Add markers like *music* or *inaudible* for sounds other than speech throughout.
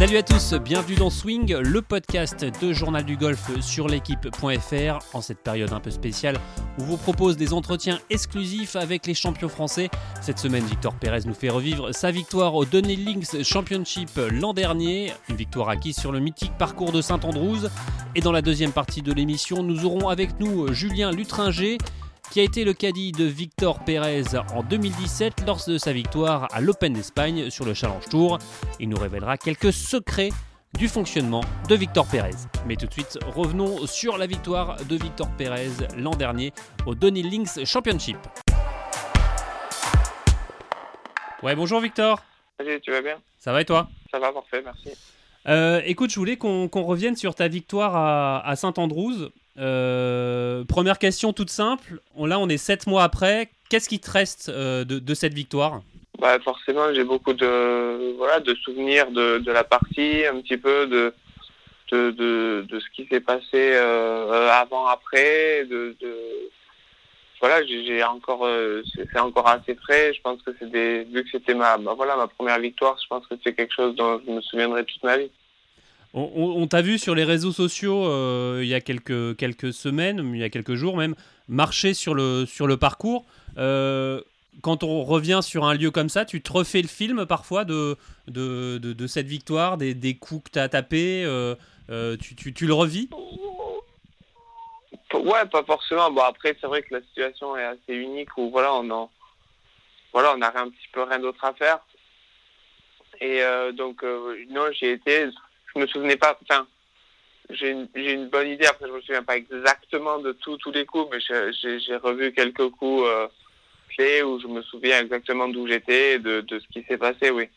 Salut à tous, bienvenue dans Swing, le podcast de Journal du Golf sur l'équipe.fr en cette période un peu spéciale où vous propose des entretiens exclusifs avec les champions français. Cette semaine, Victor Pérez nous fait revivre sa victoire au Donny Links Championship l'an dernier, une victoire acquise sur le mythique parcours de Saint-Andrews. Et dans la deuxième partie de l'émission, nous aurons avec nous Julien Lutringer qui a été le caddie de Victor Pérez en 2017 lors de sa victoire à l'Open d'Espagne sur le Challenge Tour. Il nous révélera quelques secrets du fonctionnement de Victor Pérez. Mais tout de suite, revenons sur la victoire de Victor Pérez l'an dernier au Donny Links Championship. Ouais, bonjour Victor. Salut, tu vas bien? Ça va et toi? Ça va, parfait, merci. Euh, écoute, je voulais qu'on revienne sur ta victoire à, à Saint-Andrews. Euh, première question toute simple. Là, on est sept mois après. Qu'est-ce qui te reste euh, de, cette victoire? Bah, Forcément, j'ai beaucoup de, voilà, de souvenirs de, la partie, un petit peu de, de, ce qui s'est passé euh, avant, après. De, voilà, j'ai encore, c'est encore assez frais. Je pense que c'est vu que c'était ma, bah, voilà, ma première victoire, je pense que c'est quelque chose dont je me souviendrai toute ma vie. On, t'a vu sur les réseaux sociaux euh, il y a quelques, quelques semaines, il y a quelques jours même, marcher sur le, sur le parcours. Euh, quand on revient sur un lieu comme ça, tu te refais le film parfois de, de, de, cette victoire, des, des coups que tu as tapés, euh, tu, tu, tu, le revis? Ouais, pas forcément. Bon, après, c'est vrai que la situation est assez unique où voilà, on a, voilà, on a un petit peu rien d'autre à faire. Et donc, non, j'ai été je me souvenais pas. Enfin, j'ai une, bonne idée. Après, je me souviens pas exactement de tous les coups, mais j'ai revu quelques coups euh, clés où je me souviens exactement d'où j'étais et de, ce qui s'est passé. Oui.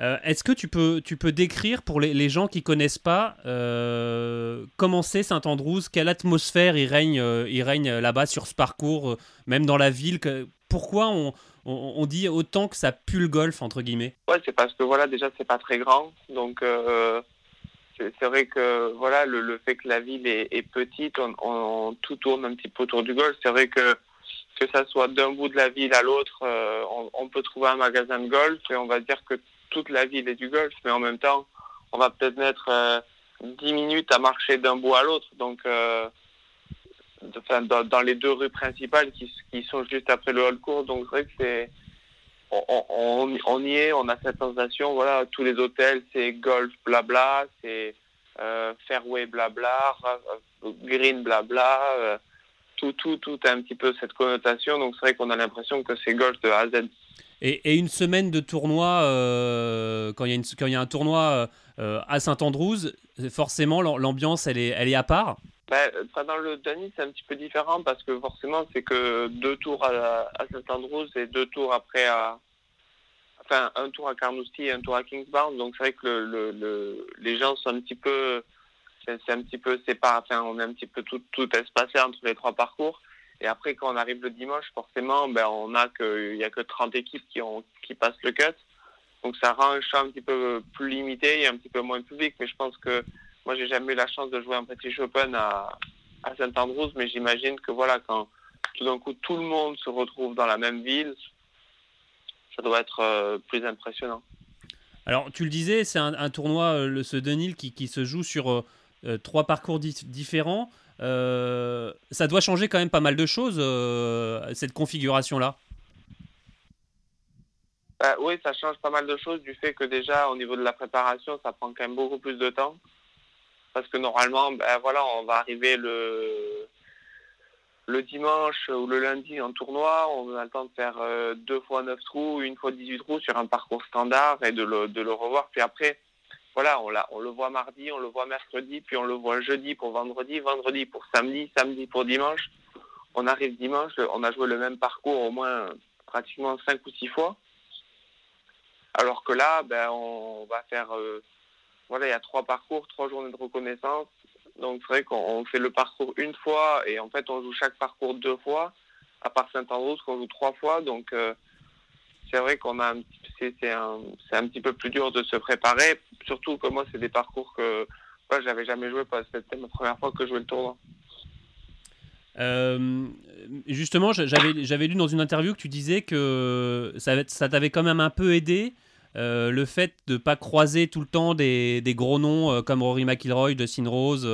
Euh, est-ce que tu peux, tu peux décrire pour les, les gens qui connaissent pas euh, comment c'est Saint-Andrews, quelle atmosphère il règne, il règne là-bas sur ce parcours, même dans la ville? Pourquoi on, on, dit autant que ça pue le golf entre guillemets. Ouais, c'est parce que voilà, déjà c'est pas très grand, donc euh, c'est vrai que voilà, le, fait que la ville est, petite, on, tout tourne un petit peu autour du golf. C'est vrai que que ça soit d'un bout de la ville à l'autre, euh, on, peut trouver un magasin de golf et on va dire que toute la ville est du golf, mais en même temps, on va peut-être mettre euh, 10 minutes à marcher d'un bout à l'autre, donc dans, les deux rues principales qui, sont juste après le hall court. Donc c'est vrai on, on, y est, on a cette sensation. Voilà, tous les hôtels, c'est golf, blabla, c'est euh, fairway, blabla, green, blabla. Euh, tout, tout, tout a un petit peu cette connotation. Donc c'est vrai qu'on a l'impression que c'est golf de A à Z. Et, une semaine de tournoi, euh, quand il y, a un tournoi à Saint-Andrews, forcément l'ambiance elle est à part? Bah, dans le Denis, c'est un petit peu différent parce que forcément, c'est que deux tours à, à Saint-Andrews et deux tours après à. Enfin, un tour à Carnoustie et un tour à Kingsbound. Donc, c'est vrai que le, le, les gens sont un petit peu. C'est un petit peu séparé. Enfin, on est un petit peu tout, tout espacé entre les trois parcours. Et après, quand on arrive le dimanche, forcément, ben, on a que, il y a que 30 équipes qui, passent le cut. Donc, ça rend un champ un petit peu plus limité et un petit peu moins public. Mais je pense que moi, j'ai jamais eu la chance de jouer un petit Chopin à, à Saint-Andrews, mais j'imagine que voilà, quand tout d'un coup tout le monde se retrouve dans la même ville, ça doit être euh, plus impressionnant. Alors, tu le disais, c'est un, tournoi, euh, le, ce Denil, qui, qui, se joue sur euh, trois parcours différents. ça doit changer quand même pas mal de choses, cette configuration-là. Bah, oui, ça change pas mal de choses du fait que déjà, au niveau de la préparation, ça prend quand même beaucoup plus de temps parce que normalement, ben voilà, on va arriver le le dimanche ou le lundi en tournoi, on a le temps de faire euh, deux fois neuf trous, une fois 18 trous sur un parcours standard et de le, de le revoir. Puis après, voilà, on, on le voit mardi, on le voit mercredi, puis on le voit jeudi pour vendredi, vendredi pour samedi, samedi pour dimanche. On arrive dimanche, on a joué le même parcours au moins pratiquement cinq ou six fois. Alors que là, ben, on va faire euh, voilà, il y a trois parcours, trois journées de reconnaissance. Donc c'est vrai qu'on fait le parcours une fois et en fait on joue chaque parcours deux fois, à part Saint-Andrews qu'on joue trois fois. Donc euh, c'est vrai qu'on a c'est un, un petit peu plus dur de se préparer, surtout que moi c'est des parcours que moi j'avais jamais joué parce que c'était ma première fois que je jouais le tournoi. Euh, justement, j'avais lu dans une interview que tu disais que ça, ça t'avait quand même un peu aidé le fait de ne pas croiser tout le temps des, gros noms comme Rory McIlroy, Dustin Rose,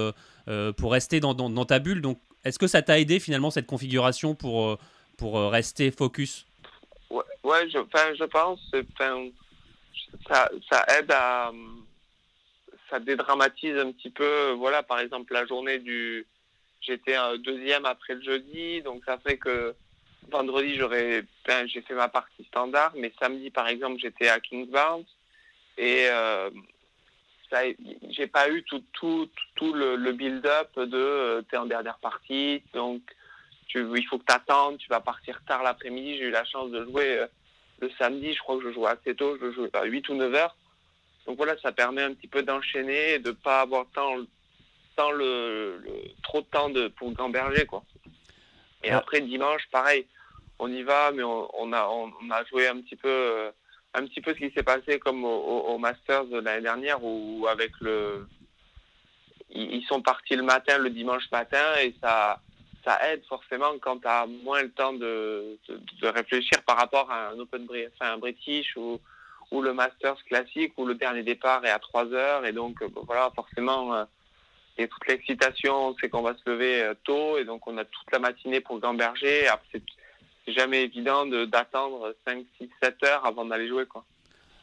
pour rester dans, ta bulle. Donc, est-ce que ça t'a aidé finalement cette configuration pour, pour rester focus? Ouais, je, je pense. Ça, ça aide à. Ça dédramatise un petit peu. Voilà, par exemple, la journée du. J'étais deuxième après le jeudi, donc ça fait que vendredi, j'aurais, j'ai fait ma partie standard, mais samedi, par exemple, j'étais à Kingsbound et euh, j'ai pas eu tout, tout, tout le, build-up de euh, tu es en dernière partie, donc tu, il faut que tu attendes, tu vas partir tard l'après-midi. J'ai eu la chance de jouer euh, le samedi, je crois que je jouais assez tôt, je jouais à 8 ou 9 heures. Donc voilà, ça permet un petit peu d'enchaîner et de pas avoir tant, tant le, trop de temps de, pour gamberger, quoi. Et après, dimanche, pareil on y va, mais on, a, on, a joué un petit peu, euh, un petit peu ce qui s'est passé comme au, Masters de l'année dernière, où avec le, ils, sont partis le matin, le dimanche matin, et ça, ça aide forcément quand tu as moins le temps de, de, réfléchir par rapport à un Open enfin un British ou, ou le Masters classique où le dernier départ est à 3 heures et donc euh, voilà forcément euh, et toute l'excitation c'est qu'on va se lever tôt et donc on a toute la matinée pour gamberger après jamais évident d'attendre 5, 6, 7 heures avant d'aller jouer.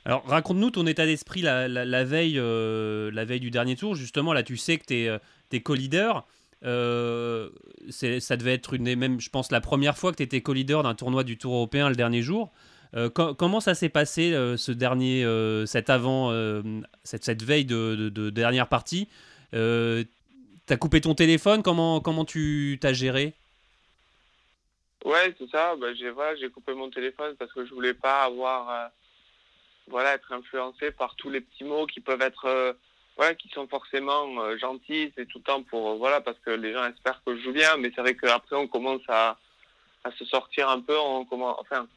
Alors raconte-nous ton état d'esprit la, veille, euh, la veille du dernier tour. Justement, là, tu sais que tu es, euh, es co-leader. Euh, ça devait être une des je pense, la première fois que tu étais co-leader d'un tournoi du Tour européen le dernier jour. comment ça s'est passé ce dernier, cette avant, cette, veille de, dernière partie? T'as coupé ton téléphone Comment, comment tu t'as géré? Ouais, c'est ça. Bah, j'ai voilà, j'ai coupé mon téléphone parce que je voulais pas avoir euh, voilà être influencé par tous les petits mots qui peuvent être euh, voilà qui sont forcément euh, gentils. C'est tout le temps pour voilà parce que les gens espèrent que je joue bien, mais c'est vrai qu'après on commence à, à se sortir un peu. Enfin,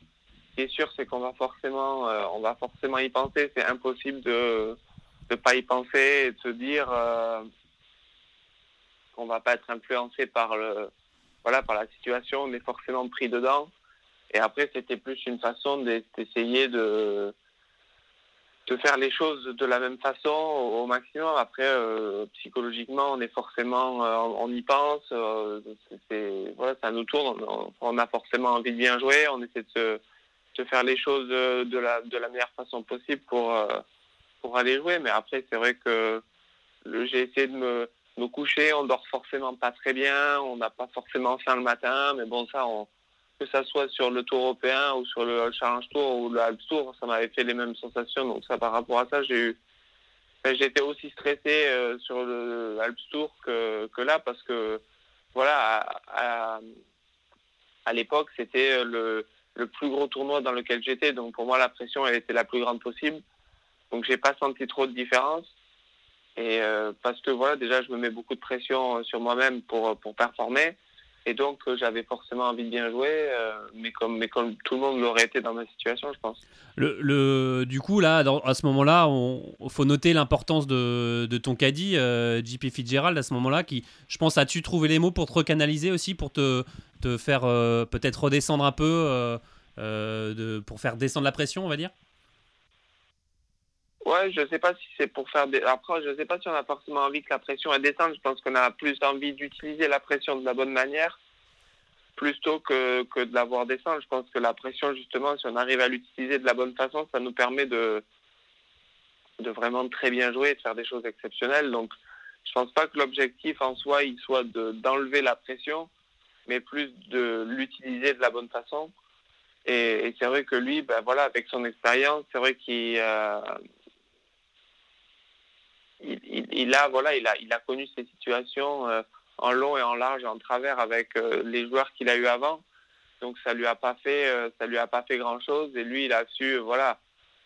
ce qui est sûr, c'est qu'on va forcément on va forcément y penser. C'est impossible de de pas y penser et de se dire qu'on va pas être influencé par le voilà, par la situation, on est forcément pris dedans. Et après, c'était plus une façon d'essayer de, faire les choses de la même façon au, maximum. Après, euh, psychologiquement, on est forcément, euh, on y pense. Euh, voilà, ça nous tourne. On, a forcément envie de bien jouer. On essaie de, se, faire les choses de, la, de la meilleure façon possible pour, pour aller jouer. Mais après, c'est vrai que j'ai essayé de me coucher, on dort forcément pas très bien, on n'a pas forcément faim le matin, mais bon, ça, que ça soit sur le Tour européen ou sur le Challenge Tour ou le Alps Tour, ça m'avait fait les mêmes sensations. Donc ça, par rapport à ça, j'ai eu, j'étais aussi stressé euh, sur le Alps Tour que, que là parce que voilà, à, à, l'époque, c'était le, le plus gros tournoi dans lequel j'étais. Donc pour moi, la pression, elle était la plus grande possible. Donc j'ai pas senti trop de différence. Et euh, parce que voilà, déjà, je me mets beaucoup de pression euh, sur moi-même pour, euh, pour performer. Et donc, j'avais forcément envie de bien jouer, mais, comme, mais comme tout le monde l'aurait été dans ma situation, je pense. Le, le du coup, là, à ce moment-là, il faut noter l'importance de, de, ton caddie, JP Fitzgerald, à ce moment-là, qui, je pense, as-tu trouvé les mots pour te recanaliser aussi, pour te, te faire peut-être redescendre un peu, de, pour faire descendre la pression, on va dire? Ouais, je sais pas si c'est pour faire des. Après, je sais pas si on a forcément envie que la pression elle descende. Je pense qu'on a plus envie d'utiliser la pression de la bonne manière plutôt que, que de la voir descendre. Je pense que la pression, justement, si on arrive à l'utiliser de la bonne façon, ça nous permet de, de vraiment très bien jouer et de faire des choses exceptionnelles. Donc, je pense pas que l'objectif en soi, il soit d'enlever la pression, mais plus de l'utiliser de la bonne façon. Et, c'est vrai que lui, ben voilà, avec son expérience, c'est vrai qu'il euh, il, a voilà, il a, il a connu ces situations euh, en long et en large en travers avec euh, les joueurs qu'il a eu avant. Donc ça lui a pas fait, euh, ça lui a pas fait grand chose. Et lui, il a su voilà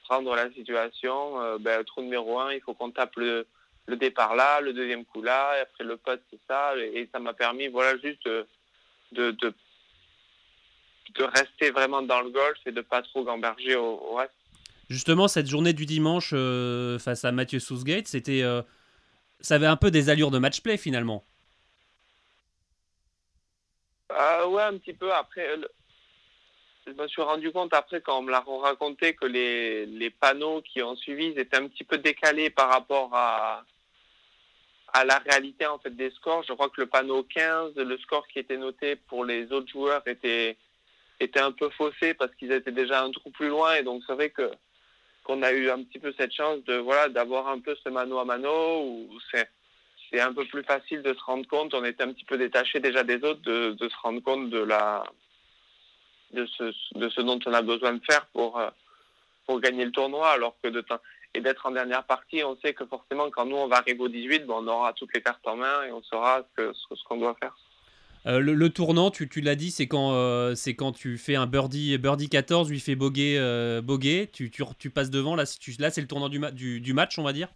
prendre la situation. Ben, trou numéro un, il faut qu'on tape le, le, départ là, le deuxième coup là, et après le pote c'est ça. Et, ça m'a permis voilà juste de, de, de, rester vraiment dans le golf et de pas trop gamberger au reste. Justement, cette journée du dimanche euh, face à Mathieu Southgate, c'était, euh, ça avait un peu des allures de match-play finalement. Euh, ouais, un petit peu. Après, je me suis rendu compte après quand on me l'a raconté que les, les panneaux qui ont suivi étaient un petit peu décalés par rapport à, à la réalité en fait des scores. Je crois que le panneau 15, le score qui était noté pour les autres joueurs était était un peu faussé parce qu'ils étaient déjà un trou plus loin et donc c'est vrai que qu'on a eu un petit peu cette chance de voilà d'avoir un peu ce mano à mano où c'est c'est un peu plus facile de se rendre compte. On était un petit peu détaché déjà des autres de, de se rendre compte de la de ce de ce dont on a besoin de faire pour euh, pour gagner le tournoi alors que de temps et d'être en dernière partie, on sait que forcément, quand nous, on va arriver au 18, on aura toutes les cartes en main et on saura ce, ce, qu'on doit faire. Euh, le, tournant, tu, l'as dit, c'est quand, euh, c'est quand tu fais un birdie, birdie 14, lui fait boguer, euh, tu, passes devant. Là, c'est le tournant du, match, on va dire?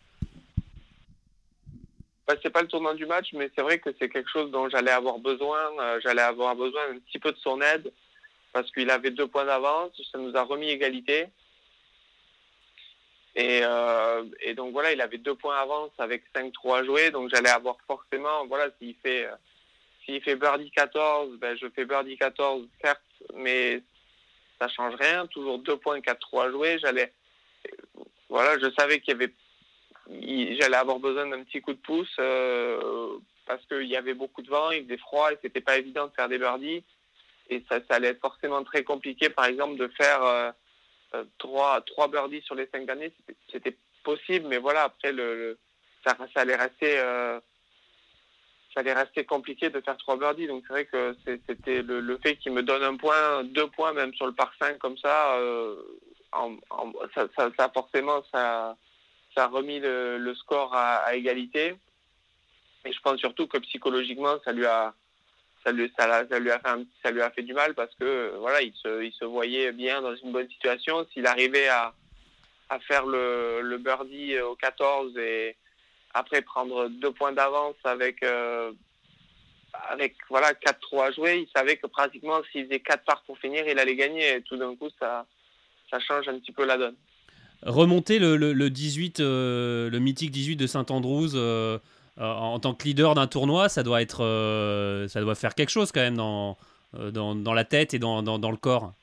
Bah, C'est pas le tournant du match, mais c'est vrai que c'est quelque chose dont j'allais avoir besoin. j'allais avoir besoin un petit peu de son aide parce qu'il avait deux points d'avance. Ça nous a remis égalité. Et, euh, donc voilà, il avait deux points avance avec 5-3 joués, donc j'allais avoir forcément, voilà, s'il fait, euh, s'il fait birdie 14, ben je fais birdie 14, certes, mais ça change rien, toujours deux points 4-3 joués, j'allais, voilà, je savais qu'il y avait, j'allais avoir besoin d'un petit coup de pouce euh, parce qu'il y avait beaucoup de vent, il faisait froid et c'était pas évident de faire des birdies. Et ça, ça allait être forcément très compliqué, par exemple, de faire euh, euh, trois, trois birdies sur les cinq années, c'était possible, mais voilà, après, le, ça, ça, allait rester, euh, ça allait rester compliqué de faire trois birdies. Donc c'est vrai que c'était le, fait qu'il me donne un point, deux points même sur le par 5 comme ça, euh, ça, ça, ça, forcément, ça, a remis le, score à, égalité. Et je pense surtout que psychologiquement, ça lui a, ça lui, a fait ça lui a fait du mal parce que voilà, il se, voyait bien dans une bonne situation. S'il arrivait à, faire le birdie au 14 et après prendre deux points d'avance avec euh, avec voilà 4-3 à jouer, il savait que pratiquement s'il faisait 4 parts pour finir, il allait gagner et tout d'un coup ça ça change un petit peu la donne. Remonter le, le, le 18 euh, le mythique 18 de Saint-Andrews euh, en tant que leader d'un tournoi, ça doit être, euh, ça doit faire quelque chose quand même dans, dans, dans la tête et dans, dans, dans le corps.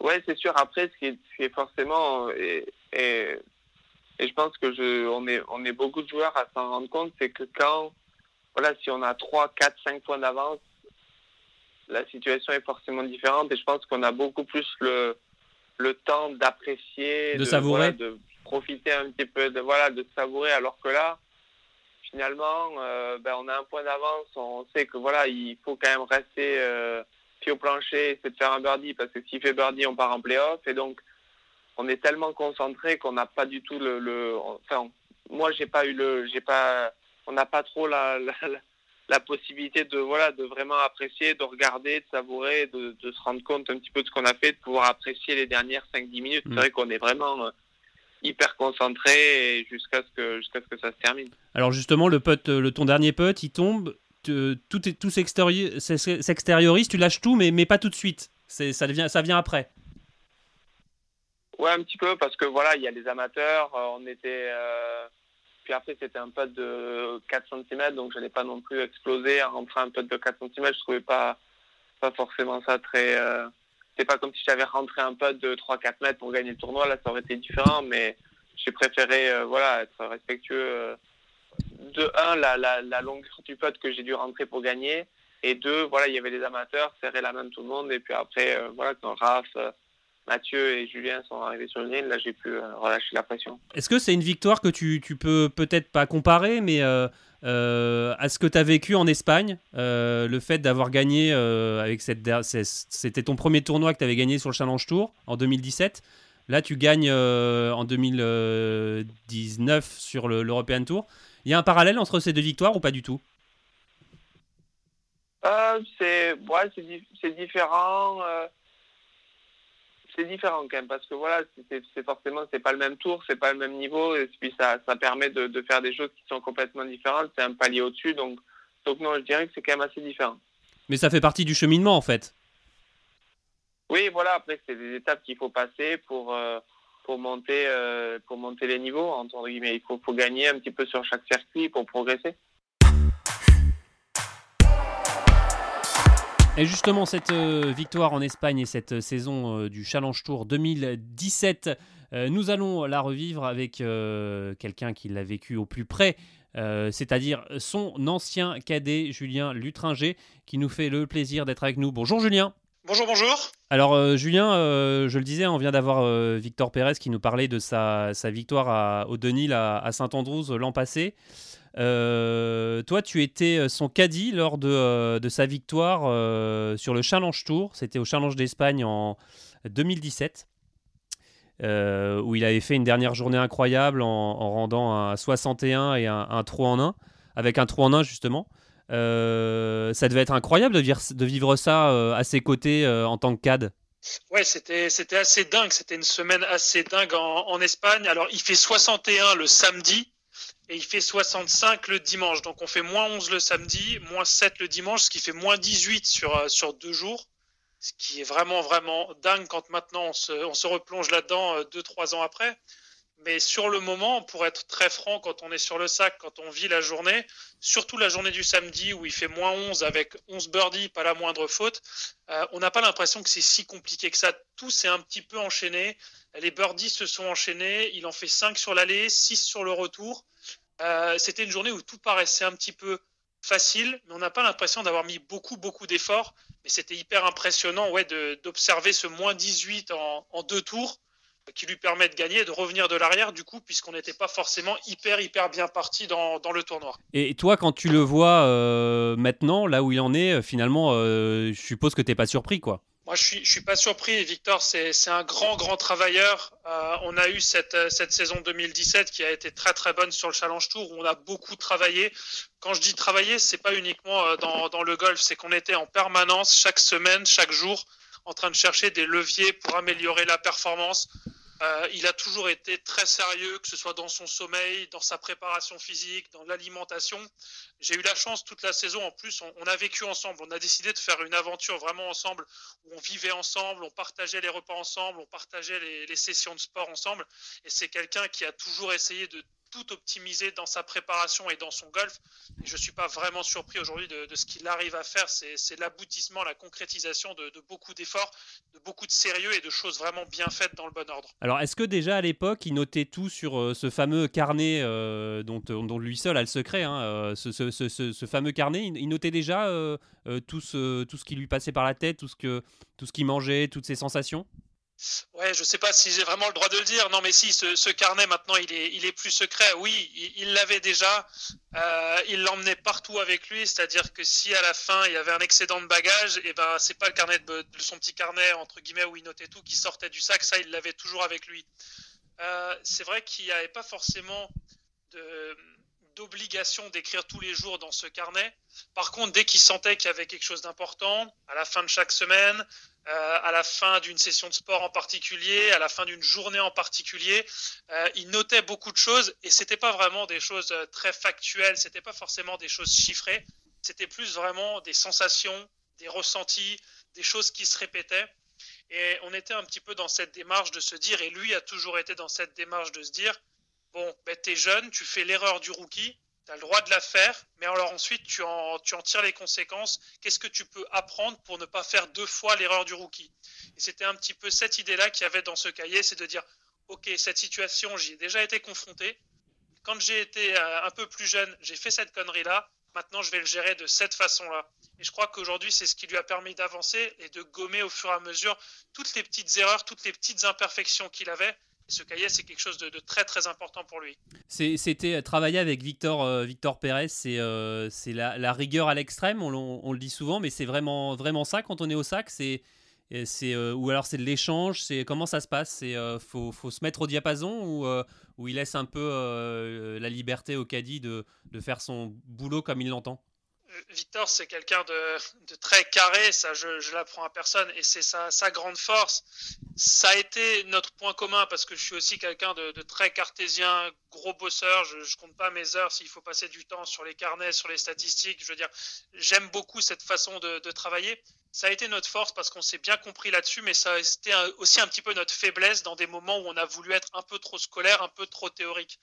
Ouais, c'est sûr. Après, ce qui est, ce qui est forcément et, et, et, je pense que je, on est, on est beaucoup de joueurs à s'en rendre compte, c'est que quand, voilà, si on a 3, 4, 5 points d'avance, la situation est forcément différente et je pense qu'on a beaucoup plus le, le temps d'apprécier, de, de, savourer, de, profiter un petit peu de voilà de savourer. Alors que là finalement euh, ben, on a un point d'avance on sait que voilà il faut quand même rester euh, pied au plancher c'est de faire un birdie parce que s'il fait birdie on part en playoff. Et donc on est tellement concentré qu'on n'a pas du tout le, le enfin moi j'ai pas eu le j'ai pas on n'a pas trop la, la, la, possibilité de voilà de vraiment apprécier de regarder de savourer de, de se rendre compte un petit peu de ce qu'on a fait de pouvoir apprécier les dernières 5 10 minutes mmh. c'est vrai qu'on est vraiment hyper concentré jusqu'à ce que jusqu'à ce que ça se termine. Alors justement, le putt, le ton dernier putt, il tombe, te, tout est tout s'extériorise, tu lâches tout, mais mais pas tout de suite. C'est ça devient ça vient après. Ouais, un petit peu parce que voilà, il y a les amateurs. Euh, on était euh, puis après c'était un putt de 4 cm, donc je n'ai pas non plus explosé en rentrant un putt de 4 cm. Je trouvais pas pas forcément ça très euh, c'est pas comme si j'avais rentré un putt de 3-4 mètres pour gagner le tournoi. Là, ça aurait été différent, mais j'ai préféré euh, voilà, être respectueux. De un, la, la, la, longueur du putt que j'ai dû rentrer pour gagner. Et deux, voilà, il y avait les amateurs, serrer la main de tout le monde. Et puis après, voilà, quand Raph, Mathieu et Julien sont arrivés sur le green, là, j'ai pu euh, relâcher la pression. Est-ce que c'est une victoire que tu, tu peux peut-être pas comparer, mais euh, à ce que tu as vécu en Espagne, euh, le fait d'avoir gagné euh, avec cette. C'était ton premier tournoi que tu avais gagné sur le Challenge Tour en 2017. Là, tu gagnes en 2019 sur l'European Tour. Il y a un parallèle entre ces deux victoires ou pas du tout? C'est ouais, différent c'est différent quand même parce que voilà, c'est forcément c'est pas le même tour, c'est pas le même niveau et puis ça, ça permet de, de faire des choses qui sont complètement différentes. C'est un palier au-dessus, donc donc non, je dirais que c'est quand même assez différent. Mais ça fait partie du cheminement en fait. Oui, voilà. Après, c'est des étapes qu'il faut passer pour euh, pour monter euh, pour monter les niveaux entre guillemets. Il faut faut gagner un petit peu sur chaque circuit pour progresser. Et justement, cette euh, victoire en Espagne et cette saison euh, du Challenge Tour 2017, euh, nous allons la revivre avec quelqu'un qui l'a vécu au plus près, c'est-à-dire son ancien cadet Julien Lutringer, qui nous fait le plaisir d'être avec nous. Bonjour Julien. Bonjour, bonjour. Alors Julien, je le disais, on vient d'avoir Victor Pérez qui nous parlait de sa, victoire à, au Denil à, à Saint-Andrews l'an passé. Euh, toi, tu étais euh, son caddie lors de, euh, sa victoire sur le Challenge Tour. C'était au Challenge d'Espagne en 2017. où il avait fait une dernière journée incroyable en, rendant un 61 et un, trou en 1, avec un trou en 1 justement. ça devait être incroyable de, vivre ça à ses côtés en tant que CAD. Ouais, c'était assez dingue. C'était une semaine assez dingue en, Espagne. Alors, il fait 61 le samedi et il fait 65 le dimanche. Donc on fait moins 11 le samedi, moins 7 le dimanche, ce qui fait moins 18 sur, euh, sur deux jours. Ce qui est vraiment, vraiment dingue quand maintenant on se, on se replonge là-dedans 2-3 euh, ans après. Mais sur le moment, pour être très franc, quand on est sur le sac, quand on vit la journée, surtout la journée du samedi où il fait moins 11 avec 11 birdies, pas la moindre faute, euh, on n'a pas l'impression que c'est si compliqué que ça. Tout s'est un petit peu enchaîné. Les birdies se sont enchaînés. Il en fait 5 sur l'aller, 6 sur le retour. Euh, c'était une journée où tout paraissait un petit peu facile, mais on n'a pas l'impression d'avoir mis beaucoup, beaucoup d'efforts. Mais c'était hyper impressionnant ouais, d'observer ce moins 18 en, en, deux tours qui lui permet de gagner de revenir de l'arrière, du coup, puisqu'on n'était pas forcément hyper, hyper bien parti dans, le tournoi. Et toi, quand tu le vois euh, maintenant, là où il en est, euh, finalement, je suppose que tu n'es pas surpris, quoi. Moi, je suis, je suis pas surpris. Victor, c'est un grand, grand travailleur. Euh, on a eu cette, cette saison 2017 qui a été très, très bonne sur le Challenge Tour où on a beaucoup travaillé. Quand je dis travailler, c'est pas uniquement euh, dans, dans le golf, c'est qu'on était en permanence, chaque semaine, chaque jour, en train de chercher des leviers pour améliorer la performance, euh, il a toujours été très sérieux, que ce soit dans son sommeil, dans sa préparation physique, dans l'alimentation. J'ai eu la chance toute la saison, en plus, on, a vécu ensemble. On a décidé de faire une aventure vraiment ensemble, où on vivait ensemble, on partageait les repas ensemble, on partageait les, sessions de sport ensemble. Et c'est quelqu'un qui a toujours essayé de tout optimisé dans sa préparation et dans son golf. Et je ne suis pas vraiment surpris aujourd'hui de, ce qu'il arrive à faire. C'est l'aboutissement, la concrétisation de, beaucoup d'efforts, de beaucoup de sérieux et de choses vraiment bien faites dans le bon ordre. Alors, est-ce que déjà à l'époque, il notait tout sur euh, ce fameux carnet euh, dont, lui seul a le secret, hein, euh, ce, fameux carnet, il, notait déjà tout, ce, tout ce qui lui passait par la tête, tout ce qu'il ce qu'il mangeait, toutes ses sensations? Ouais, je sais pas si j'ai vraiment le droit de le dire. Non, mais si, ce, carnet maintenant, il est, il est plus secret. Oui, il l'avait déjà. Euh, il l'emmenait partout avec lui, c'est-à-dire que si à la fin il y avait un excédent de bagages, et eh ben c'est pas le carnet de, son petit carnet entre guillemets où il notait tout qui sortait du sac. Ça, il l'avait toujours avec lui. Euh, c'est vrai qu'il n'y avait pas forcément de d'obligation d'écrire tous les jours dans ce carnet. Par contre, dès qu'il sentait qu'il y avait quelque chose d'important, à la fin de chaque semaine, euh, à la fin d'une session de sport en particulier, à la fin d'une journée en particulier, euh, il notait beaucoup de choses et c'était pas vraiment des choses euh, très factuelles, c'était pas forcément des choses chiffrées, c'était plus vraiment des sensations, des ressentis, des choses qui se répétaient. Et on était un petit peu dans cette démarche de se dire, et lui a toujours été dans cette démarche de se dire, bon, ben, tu es jeune, tu fais l'erreur du rookie, tu as le droit de la faire, mais alors ensuite tu en, tu en tires les conséquences. Qu'est-ce que tu peux apprendre pour ne pas faire deux fois l'erreur du rookie? Et c'était un petit peu cette idée-là qu'il y avait dans ce cahier, c'est de dire, ok, cette situation, j'y ai déjà été confronté. Quand j'ai été euh, un peu plus jeune, j'ai fait cette connerie-là. Maintenant, je vais le gérer de cette façon-là. Et je crois qu'aujourd'hui, c'est ce qui lui a permis d'avancer et de gommer au fur et à mesure toutes les petites erreurs, toutes les petites imperfections qu'il avait ce cahier, c'est quelque chose de, très très important pour lui. C'était euh, travailler avec Victor, euh, Pérez, c'est euh, la, rigueur à l'extrême, on, le dit souvent, mais c'est vraiment, vraiment ça quand on est au sac. C'est ou alors c'est de l'échange, comment ça se passe C'est faut, faut, se mettre au diapason ou, ou il laisse un peu la liberté au caddie de faire son boulot comme il l'entend? Victor, c'est quelqu'un de, très carré, ça je, l'apprends à personne, et c'est sa, grande force. Ça a été notre point commun parce que je suis aussi quelqu'un de, très cartésien, gros bosseur, je, ne compte pas mes heures s'il faut passer du temps sur les carnets, sur les statistiques. Je veux dire, j'aime beaucoup cette façon de, travailler. Ça a été notre force parce qu'on s'est bien compris là-dessus, mais ça a été aussi un petit peu notre faiblesse dans des moments où on a voulu être un peu trop scolaire, un peu trop théorique.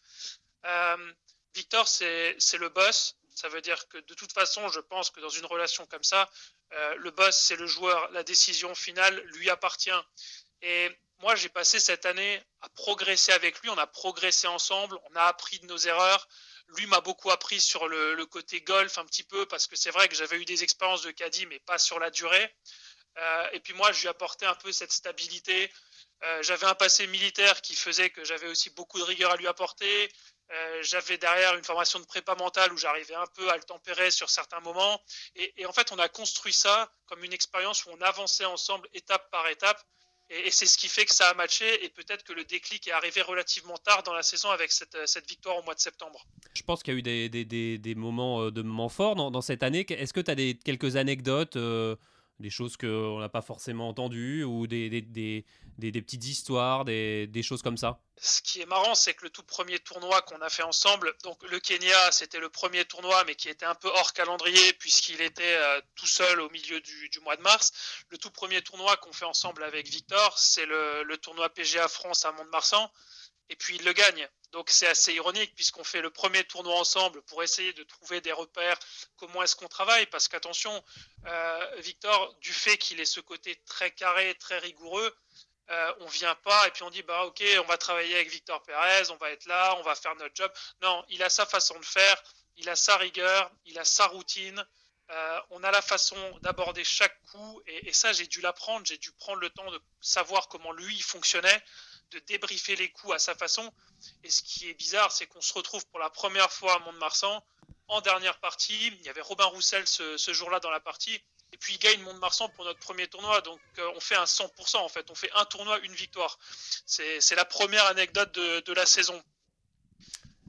Euh, Victor, c'est le boss Ça veut dire que de toute façon, je pense que dans une relation comme ça, euh, le boss, c'est le joueur, la décision finale lui appartient. Et moi, j'ai passé cette année à progresser avec lui, on a progressé ensemble, on a appris de nos erreurs. Lui m'a beaucoup appris sur le, côté golf un petit peu, parce que c'est vrai que j'avais eu des expériences de caddie, mais pas sur la durée. Euh, et puis moi, je lui apportais un peu cette stabilité. Euh, j'avais un passé militaire qui faisait que j'avais aussi beaucoup de rigueur à lui apporter. Euh, j'avais derrière une formation de prépa mentale où j'arrivais un peu à le tempérer sur certains moments. Et, en fait, on a construit ça comme une expérience où on avançait ensemble étape par étape. Et, c'est ce qui fait que ça a matché. Et peut-être que le déclic est arrivé relativement tard dans la saison avec cette, victoire au mois de septembre. Je pense qu'il y a eu des, moments, de moments forts dans, cette année. Est-ce que tu as quelques anecdotes des choses qu'on n'a pas forcément entendues ou des, des, petites histoires, des, choses comme ça Ce qui est marrant, c'est que le tout premier tournoi qu'on a fait ensemble, donc le Kenya, c'était le premier tournoi, mais qui était un peu hors calendrier puisqu'il était euh, tout seul au milieu du, mois de mars. Le tout premier tournoi qu'on fait ensemble avec Victor, c'est le, le tournoi PGA France à Mont-de-Marsan et puis il le gagne. Donc c'est assez ironique puisqu'on fait le premier tournoi ensemble pour essayer de trouver des repères, comment est-ce qu'on travaille, parce qu'attention, euh, Victor, du fait qu'il ait ce côté très carré, très rigoureux, euh, on vient pas et puis on dit bah ok, on va travailler avec Victor Pérez, on va être là, on va faire notre job. Non, il a sa façon de faire, il a sa rigueur, il a sa routine. Euh, on a la façon d'aborder chaque coup et, ça j'ai dû l'apprendre, j'ai dû prendre le temps de savoir comment lui fonctionnait de débriefer les coups à sa façon. Et ce qui est bizarre, c'est qu'on se retrouve pour la première fois à Mont-de-Marsan en dernière partie. Il y avait Robin Roussel ce, jour-là dans la partie. Et puis il gagne Mont-de-Marsan pour notre premier tournoi. Donc euh, on fait un 100% en fait. On fait un tournoi, une victoire. C'est la première anecdote de, la saison.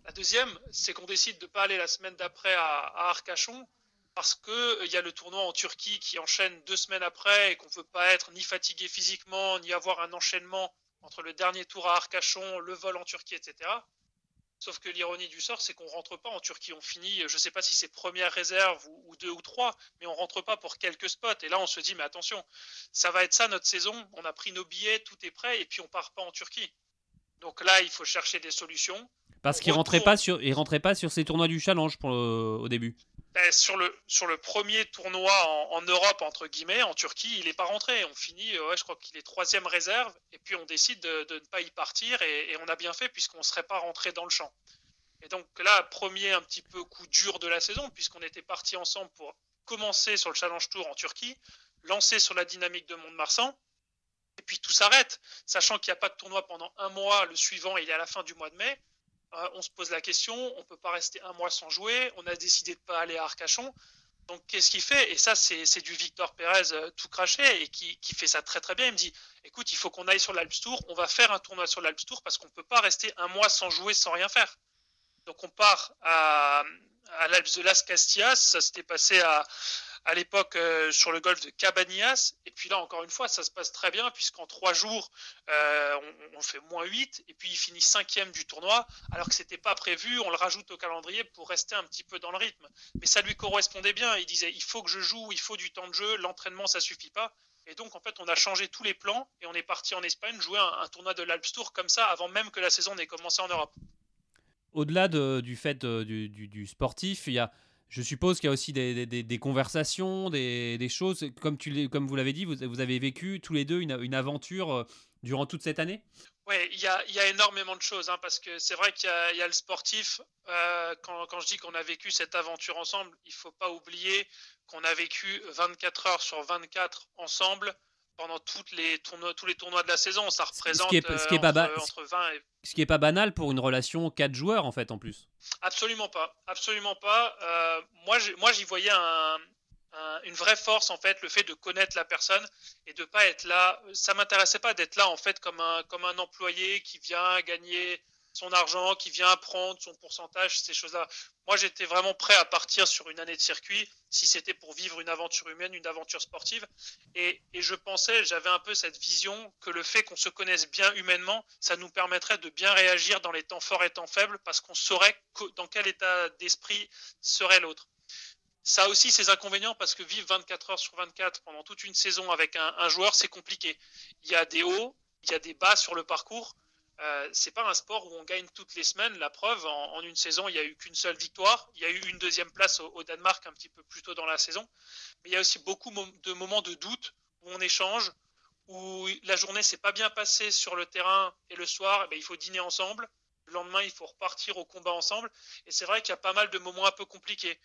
La deuxième, c'est qu'on décide de ne pas aller la semaine d'après à, Arcachon parce qu'il euh, y a le tournoi en Turquie qui enchaîne deux semaines après et qu'on ne veut pas être ni fatigué physiquement, ni avoir un enchaînement entre le dernier tour à Arcachon, le vol en Turquie, etc. Sauf que l'ironie du sort, c'est qu'on rentre pas en Turquie. On finit, je ne sais pas si c'est première réserve ou, deux ou trois, mais on rentre pas pour quelques spots. Et là, on se dit, mais attention, ça va être ça notre saison. On a pris nos billets, tout est prêt, et puis on part pas en Turquie. Donc là, il faut chercher des solutions. Parce qu'il rentrait pas sur, il rentrait pas sur ces tournois du challenge pour au début. Ben, sur, le, premier tournoi en, Europe, entre guillemets, en Turquie, il n'est pas rentré. On finit, ouais, je crois qu'il est troisième réserve, et puis on décide de, ne pas y partir, et, on a bien fait puisqu'on ne serait pas rentré dans le champ. Et donc là, premier un petit peu coup dur de la saison, puisqu'on était parti ensemble pour commencer sur le Challenge Tour en Turquie, lancer sur la dynamique de Mont-de-Marsan, et puis tout s'arrête, sachant qu'il n'y a pas de tournoi pendant un mois, le suivant il est à la fin du mois de mai. Euh, on se pose la question, on ne peut pas rester un mois sans jouer, on a décidé de ne pas aller à Arcachon. Donc qu'est-ce qu'il fait? Et ça, c'est du Victor Pérez euh, tout craché et qui, fait ça très très bien. Il me dit, écoute, il faut qu'on aille sur l'Alps Tour, on va faire un tournoi sur l'Alps Tour parce qu'on ne peut pas rester un mois sans jouer, sans rien faire. Donc on part à, à l'Alps de Las Castillas, ça s'était passé à, à l'époque euh, sur le golfe de Cabanillas. Et puis là, encore une fois, ça se passe très bien, puisqu'en trois jours, euh, on, fait moins 8, et puis il finit cinquième du tournoi, alors que c'était pas prévu, on le rajoute au calendrier pour rester un petit peu dans le rythme. Mais ça lui correspondait bien, il disait, il faut que je joue, il faut du temps de jeu, l'entraînement, ça suffit pas. Et donc, en fait, on a changé tous les plans, et on est parti en Espagne jouer un, tournoi de l'Alps Tour comme ça, avant même que la saison n'ait commencé en Europe. Au-delà du fait euh, du sportif, il y a je suppose qu'il y a aussi des, conversations, des, choses. Comme, tu, comme vous l'avez dit, vous, avez vécu tous les deux une, aventure euh, durant toute cette année? Oui, il y a, énormément de choses, hein, parce que c'est vrai qu'il y, a le sportif. Euh, quand, quand, je dis qu'on a vécu cette aventure ensemble, il ne faut pas oublier qu'on a vécu 24 heures sur 24 ensemble pendant toutes les tournois, tous les tournois de la saison. Ça représente ce qui est, ce qui est pas entre, 20 et... Ce qui n'est pas banal pour une relation 4 joueurs, en fait, en plus. Absolument pas. Absolument pas. Euh, moi, j'y voyais une vraie force, en fait, le fait de connaître la personne et de pas être là. Ça m'intéressait pas d'être là, en fait, comme un, comme un employé qui vient gagner son argent, qui vient prendre son pourcentage, ces choses-là. Moi, j'étais vraiment prêt à partir sur une année de circuit si c'était pour vivre une aventure humaine, une aventure sportive. Et, je pensais, j'avais un peu cette vision que le fait qu'on se connaisse bien humainement, ça nous permettrait de bien réagir dans les temps forts et temps faibles parce qu'on saurait dans quel état d'esprit serait l'autre. Ça a aussi ses inconvénients parce que vivre 24 heures sur 24 pendant toute une saison avec un joueur, c'est compliqué. Il y a des hauts, il y a des bas sur le parcours. Euh, c'est pas un sport où on gagne toutes les semaines. La preuve, en, une saison, il n'y a eu qu'une seule victoire. Il y a eu une deuxième place au, Danemark un petit peu plus tôt dans la saison. Mais il y a aussi beaucoup de moments de doute où on échange, où la journée s'est pas bien passée sur le terrain et le soir, eh ben, il faut dîner ensemble. Le lendemain, il faut repartir au combat ensemble. Et c'est vrai qu'il y a pas mal de moments un peu compliqués.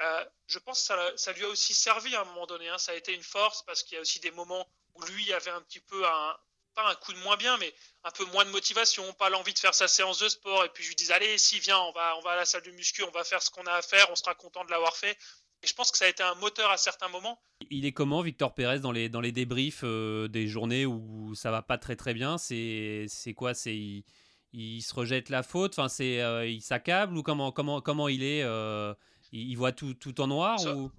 Euh, je pense que ça, lui a aussi servi à un moment donné. Hein. Ça a été une force parce qu'il y a aussi des moments où lui avait un petit peu un, pas un coup de moins bien, mais un peu moins de motivation, pas l'envie de faire sa séance de sport. Et puis je lui dis allez, si viens, on va, on va à la salle de muscu, on va faire ce qu'on a à faire, on sera content de l'avoir fait. Et je pense que ça a été un moteur à certains moments. Il est comment, Victor Pérez, dans les, dans les débriefs euh, des journées où ça va pas très très bien? C'est quoi? C'est il, se rejette la faute? Enfin, c'est euh, il s'accable? Ou comment comment comment il est euh, il, voit tout, tout en noir ou...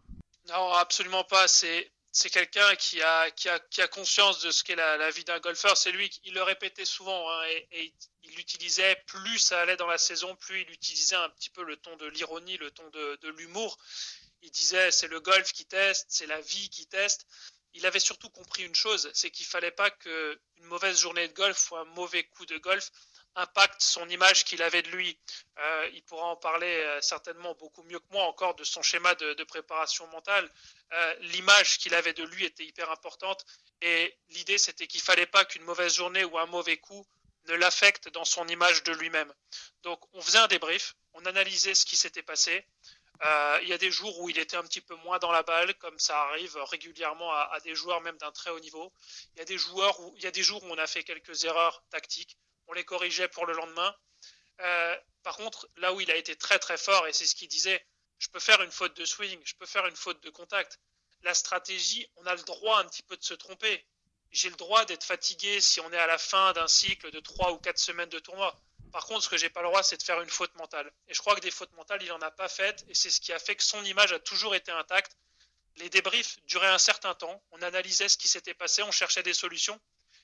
Non, absolument pas. C'est c'est quelqu'un qui a, conscience de ce qu'est la, vie d'un golfeur. C'est lui, il le répétait souvent hein, et, il utilisait, plus ça allait dans la saison, plus il utilisait un petit peu le ton de l'ironie, le ton de, l'humour. Il disait c'est le golf qui teste, c'est la vie qui teste. Il avait surtout compris une chose, c'est qu'il fallait pas qu'une mauvaise journée de golf ou un mauvais coup de golf impacte son image qu'il avait de lui. Euh, il pourra en parler euh, certainement beaucoup mieux que moi encore de son schéma de, préparation mentale. Euh, l'image qu'il avait de lui était hyper importante et l'idée c'était qu'il fallait pas qu'une mauvaise journée ou un mauvais coup ne l'affecte dans son image de lui-même. Donc on faisait un débrief, on analysait ce qui s'était passé. il y a des jours où il était un petit peu moins dans la balle, comme ça arrive régulièrement à, à des joueurs même d'un très haut niveau. Il y a des joueurs où il y a des jours où on a fait quelques erreurs tactiques on les corrigeait pour le lendemain. Euh, par contre, là où il a été très très fort, et c'est ce qu'il disait, je peux faire une faute de swing, je peux faire une faute de contact. La stratégie, on a le droit un petit peu de se tromper. J'ai le droit d'être fatigué si on est à la fin d'un cycle de 3 ou 4 semaines de tournoi. Par contre, ce que j'ai pas le droit, c'est de faire une faute mentale. Et je crois que des fautes mentales, il n'en a pas faites, et c'est ce qui a fait que son image a toujours été intacte. Les débriefs duraient un certain temps, on analysait ce qui s'était passé, on cherchait des solutions.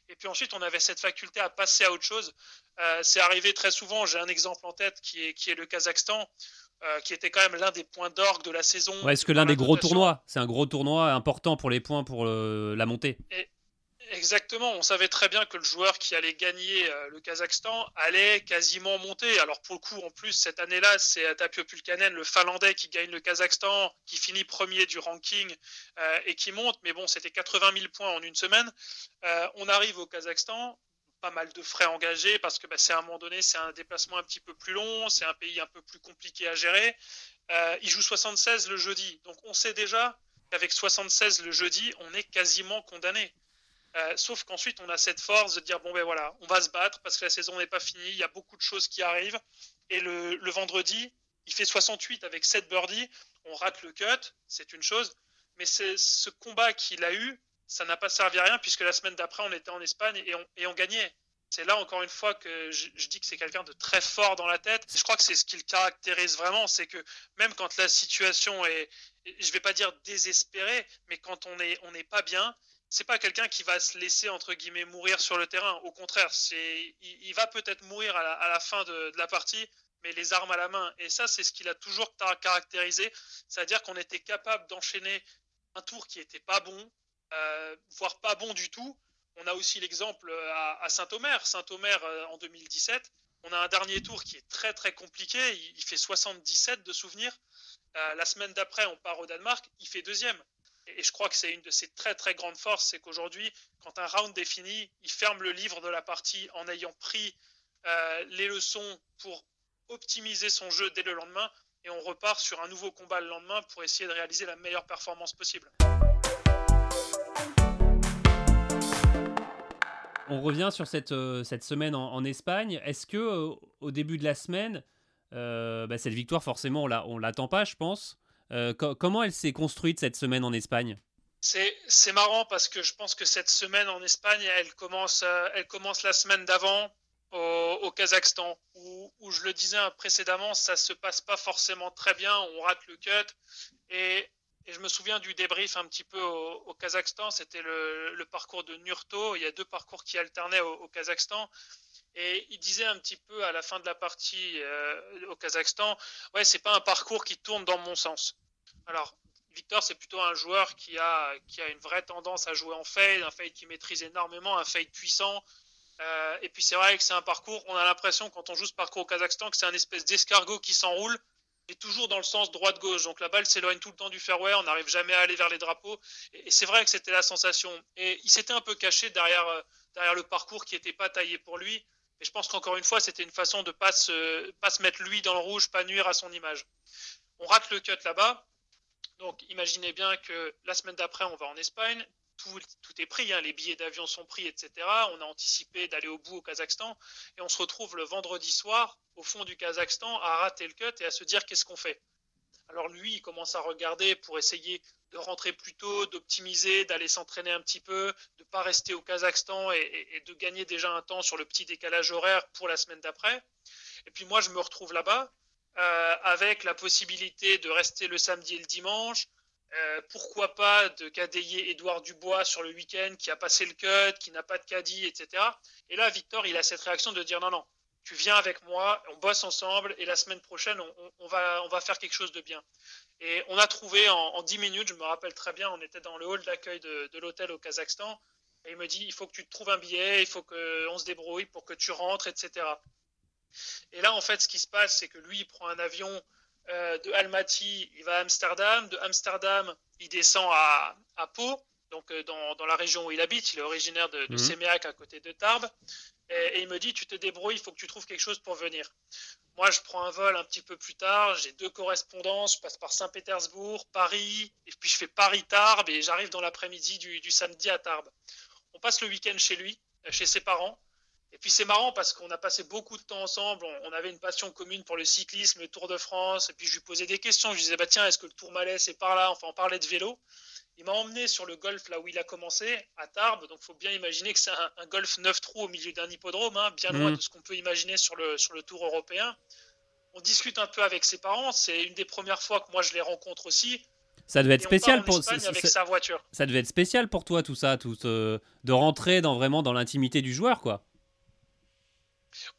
Et puis ensuite, on avait cette faculté à passer à autre chose. Euh, c'est arrivé très souvent. J'ai un exemple en tête qui est le Kazakhstan, euh, qui était quand même l'un des points d'orgue de la saison. Est-ce que l'un des gros tournois C'est un gros tournoi important pour les points pour la montée. Exactement, on savait très bien que le joueur qui allait gagner euh, le Kazakhstan allait quasiment monter. Alors pour le coup, en plus, cette année-là, c'est Tapio Pulkanen, le Finlandais, qui gagne le Kazakhstan, qui finit premier du ranking euh, et qui monte. Mais bon, c'était 80 000 points en une semaine. Euh, on arrive au Kazakhstan, pas mal de frais engagés parce que bah, c'est à un moment donné, c'est un déplacement un petit peu plus long, c'est un pays un peu plus compliqué à gérer. il joue 76 le jeudi, donc on sait déjà qu'avec 76 le jeudi, on est quasiment condamné. Euh, sauf qu'ensuite, on a cette force de dire bon, ben voilà, on va se battre parce que la saison n'est pas finie, il y a beaucoup de choses qui arrivent. Et le, vendredi, il fait 68 avec 7 birdies, on rate le cut, c'est une chose. Mais c'est ce combat qu'il a eu, ça n'a pas servi à rien puisque la semaine d'après, on était en Espagne et on, gagnait. C'est là encore une fois que je, dis que c'est quelqu'un de très fort dans la tête. Je crois que c'est ce qui le caractérise vraiment, c'est que même quand la situation est, je vais pas dire désespérée, mais quand on n'est pas bien, c'est pas quelqu'un qui va se laisser entre guillemets mourir sur le terrain. Au contraire, il, va peut-être mourir à la, fin de, la partie, mais les armes à la main. Et ça, c'est ce qu'il a toujours caractérisé, c'est-à-dire qu'on était capable d'enchaîner un tour qui était pas bon, voire pas bon du tout. On a aussi l'exemple à, Saint-Omer. Saint-Omer euh, en 2017, on a un dernier tour qui est très très compliqué. Il, fait 77 de souvenirs. Euh, la semaine d'après, on part au Danemark, il fait deuxième. Et je crois que c'est une de ses très très grandes forces, c'est qu'aujourd'hui, quand un round est fini, il ferme le livre de la partie en ayant pris euh, les leçons pour optimiser son jeu dès le lendemain, et on repart sur un nouveau combat le lendemain pour essayer de réaliser la meilleure performance possible. On revient sur cette, euh, cette semaine en, Espagne. Est-ce que euh, au début de la semaine, bah, cette victoire, forcément, on l'attend pas, je pense. Euh, comment elle s'est construite cette semaine en Espagne? C'est marrant parce que je pense que cette semaine en Espagne, elle commence, euh, elle commence la semaine d'avant au, Kazakhstan, où, je le disais précédemment, ça se passe pas forcément très bien, on rate le cut. Et, je me souviens du débrief un petit peu au, Kazakhstan, c'était le, parcours de Nurto, il y a deux parcours qui alternaient au Kazakhstan. Et il disait un petit peu à la fin de la partie euh, au Kazakhstan, ouais, c'est pas un parcours qui tourne dans mon sens. Alors, Victor, c'est plutôt un joueur qui a, qui a une vraie tendance à jouer en fade, un fade qui maîtrise énormément, un fade puissant. Euh, et puis c'est vrai que c'est un parcours, on a l'impression quand on joue ce parcours au Kazakhstan que c'est un espèce d'escargot qui s'enroule et toujours dans le sens droite-gauche. Donc la balle s'éloigne tout le temps du fairway, on n'arrive jamais à aller vers les drapeaux. Et, c'est vrai que c'était la sensation. Et il s'était un peu caché derrière, euh, derrière le parcours qui n'était pas taillé pour lui. Mais je pense qu'encore une fois, c'était une façon de ne pas se, pas se mettre lui dans le rouge, pas nuire à son image. On rate le cut là-bas. Donc imaginez bien que la semaine d'après, on va en Espagne tout, est pris, hein. les billets d'avion sont pris, etc. On a anticipé d'aller au bout au Kazakhstan et on se retrouve le vendredi soir au fond du Kazakhstan à rater le cut et à se dire qu'est-ce qu'on fait? Alors lui, il commence à regarder pour essayer de rentrer plus tôt, d'optimiser, d'aller s'entraîner un petit peu, de ne pas rester au Kazakhstan et, de gagner déjà un temps sur le petit décalage horaire pour la semaine d'après. Et puis moi, je me retrouve là-bas euh, avec la possibilité de rester le samedi et le dimanche, euh, pourquoi pas de cadayer Édouard Dubois sur le week-end qui a passé le cut, qui n'a pas de caddie, etc. Et là, Victor, il a cette réaction de dire non, non, tu viens avec moi, on bosse ensemble et la semaine prochaine, on, va, on va faire quelque chose de bien. Et on a trouvé en, 10 minutes, je me rappelle très bien, on était dans le hall d'accueil de, de l'hôtel au Kazakhstan et il me dit il faut que tu te trouves un billet, il faut qu'on se débrouille pour que tu rentres, etc. Et là, en fait, ce qui se passe, c'est que lui, il prend un avion euh, de Almaty, il va à Amsterdam. De Amsterdam, il descend à, à Pau, donc euh, dans, la région où il habite. Il est originaire de, de mhm. Séméac, à côté de Tarbes. Et, il me dit, tu te débrouilles, il faut que tu trouves quelque chose pour venir. Moi, je prends un vol un petit peu plus tard. J'ai deux correspondances. Je passe par Saint-Pétersbourg, Paris, et puis je fais Paris-Tarbes, et j'arrive dans l'après-midi du, du samedi à Tarbes. On passe le week-end chez lui, chez ses parents. Et puis c'est marrant parce qu'on a passé beaucoup de temps ensemble, on, avait une passion commune pour le cyclisme, le Tour de France, et puis je lui posais des questions, je lui disais, bah tiens, est-ce que le Tour Malais c'est par là? Enfin, on parlait de vélo. Il m'a emmené sur le golf là où il a commencé, à Tarbes, donc il faut bien imaginer que c'est un, golf 9 trous au milieu d'un hippodrome, hein, bien loin mmh. de ce qu'on peut imaginer sur le, sur le Tour européen. On discute un peu avec ses parents, c'est une des premières fois que moi je les rencontre aussi. Ça devait être spécial pour avec sa voiture. Ça devait être spécial pour toi tout ça, tout euh, de rentrer dans vraiment dans l'intimité du joueur quoi.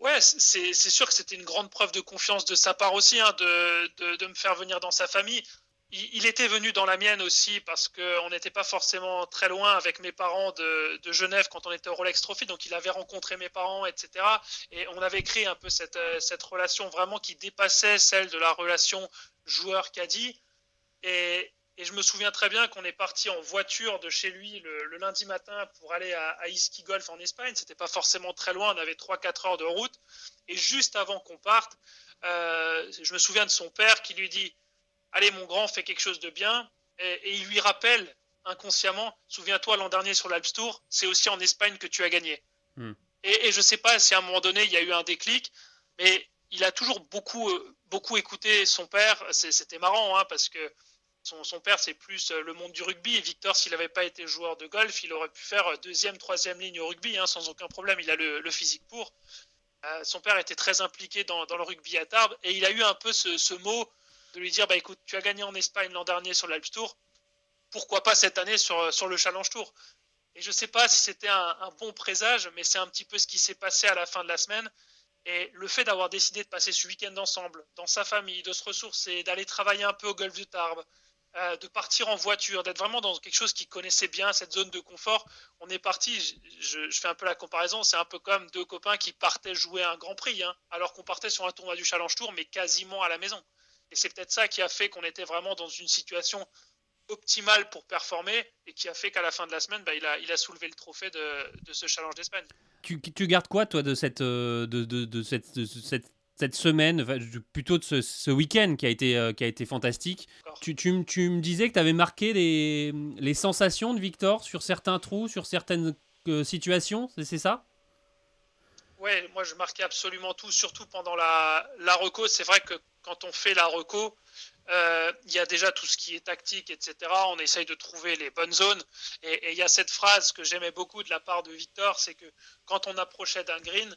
Ouais, c'est sûr que c'était une grande preuve de confiance de sa part aussi, hein, de, me faire venir dans sa famille. Il, était venu dans la mienne aussi parce qu'on n'était pas forcément très loin avec mes parents de, Genève quand on était au Rolex Trophy, donc il avait rencontré mes parents, etc. Et on avait créé un peu cette, euh, cette relation vraiment qui dépassait celle de la relation joueur-caddie. Et, et je me souviens très bien qu'on est parti en voiture de chez lui le, lundi matin pour aller à, à Iski Golf en Espagne. C'était pas forcément très loin, on avait 3-4 heures de route. Et juste avant qu'on parte, euh, je me souviens de son père qui lui dit Allez, mon grand, fais quelque chose de bien. Et, il lui rappelle inconsciemment Souviens-toi, l'an dernier sur l'Alps Tour, c'est aussi en Espagne que tu as gagné. Hmm. Et, et, je sais pas si à un moment donné il y a eu un déclic, mais il a toujours beaucoup, euh, beaucoup écouté son père. C'était marrant hein, parce que son, père, c'est plus euh, le monde du rugby. Et Victor, s'il n'avait pas été joueur de golf, il aurait pu faire euh, deuxième, troisième ligne au rugby, hein, sans aucun problème. Il a le, physique pour. Euh, son père était très impliqué dans, le rugby à Tarbes. Et il a eu un peu ce, mot de lui dire bah, écoute, tu as gagné en Espagne l'an dernier sur l'Alps Tour. Pourquoi pas cette année sur, sur le Challenge Tour? Et je ne sais pas si c'était un, un, bon présage, mais c'est un petit peu ce qui s'est passé à la fin de la semaine. Et le fait d'avoir décidé de passer ce week-end ensemble, dans sa famille, de se ressourcer, d'aller travailler un peu au golf de Tarbes, euh, de partir en voiture, d'être vraiment dans quelque chose qui connaissait bien cette zone de confort. On est parti, je, fais un peu la comparaison, c'est un peu comme deux copains qui partaient jouer un Grand Prix, hein, alors qu'on partait sur un tournoi du Challenge Tour, mais quasiment à la maison. Et c'est peut-être ça qui a fait qu'on était vraiment dans une situation optimale pour performer et qui a fait qu'à la fin de la semaine, bah, il, a, il a soulevé le trophée de, ce Challenge d'Espagne. Tu, gardes quoi, toi, de cette, euh, de, de de cette cette semaine, plutôt de ce, week-end qui, a été, euh, qui a été fantastique. Tu, tu, me disais que tu avais marqué les, les, sensations de Victor sur certains trous, sur certaines euh, situations, c'est ça? Ouais, moi je marquais absolument tout, surtout pendant la, la reco. C'est vrai que quand on fait la reco, euh, il y a déjà tout ce qui est tactique, etc. On essaye de trouver les bonnes zones. Et il y a cette phrase que j'aimais beaucoup de la part de Victor, c'est que quand on approchait d'un green,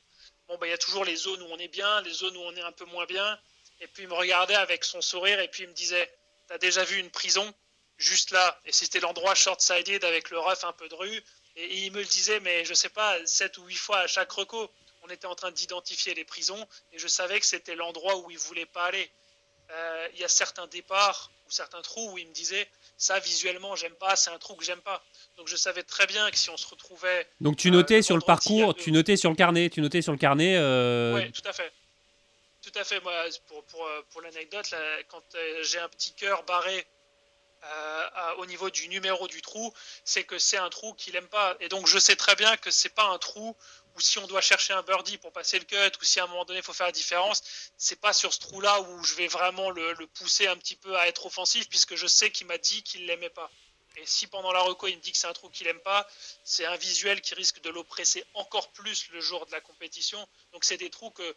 bon, bah, il y a toujours les zones où on est bien, les zones où on est un peu moins bien. Et puis il me regardait avec son sourire et puis il me disait T'as déjà vu une prison? Juste là. Et c'était l'endroit short-sided avec le ref un peu de rue. Et il me le disait, mais je sais pas, sept ou huit fois à chaque reco, on était en train d'identifier les prisons et je savais que c'était l'endroit où il voulait pas aller. Euh, il y a certains départs ou certains trous où il me disait ça visuellement j'aime pas, c'est un trou que j'aime pas. Donc je savais très bien que si on se retrouvait. Donc tu notais sur le parcours, tu notais sur le carnet, tu notais sur le carnet. Oui, tout à fait. Tout à fait. Moi, pour, pour, pour l'anecdote, quand j'ai un petit cœur barré euh, au niveau du numéro du trou, c'est que c'est un trou qu'il aime pas. Et donc je sais très bien que c'est pas un trou où si on doit chercher un birdie pour passer le cut, ou si à un moment donné il faut faire la différence, c'est pas sur ce trou-là où je vais vraiment le, pousser un petit peu à être offensif, puisque je sais qu'il m'a dit qu'il l'aimait pas. Et si pendant la reco il me dit que c'est un trou qu'il aime pas, c'est un visuel qui risque de l'oppresser encore plus le jour de la compétition. Donc c'est des trous que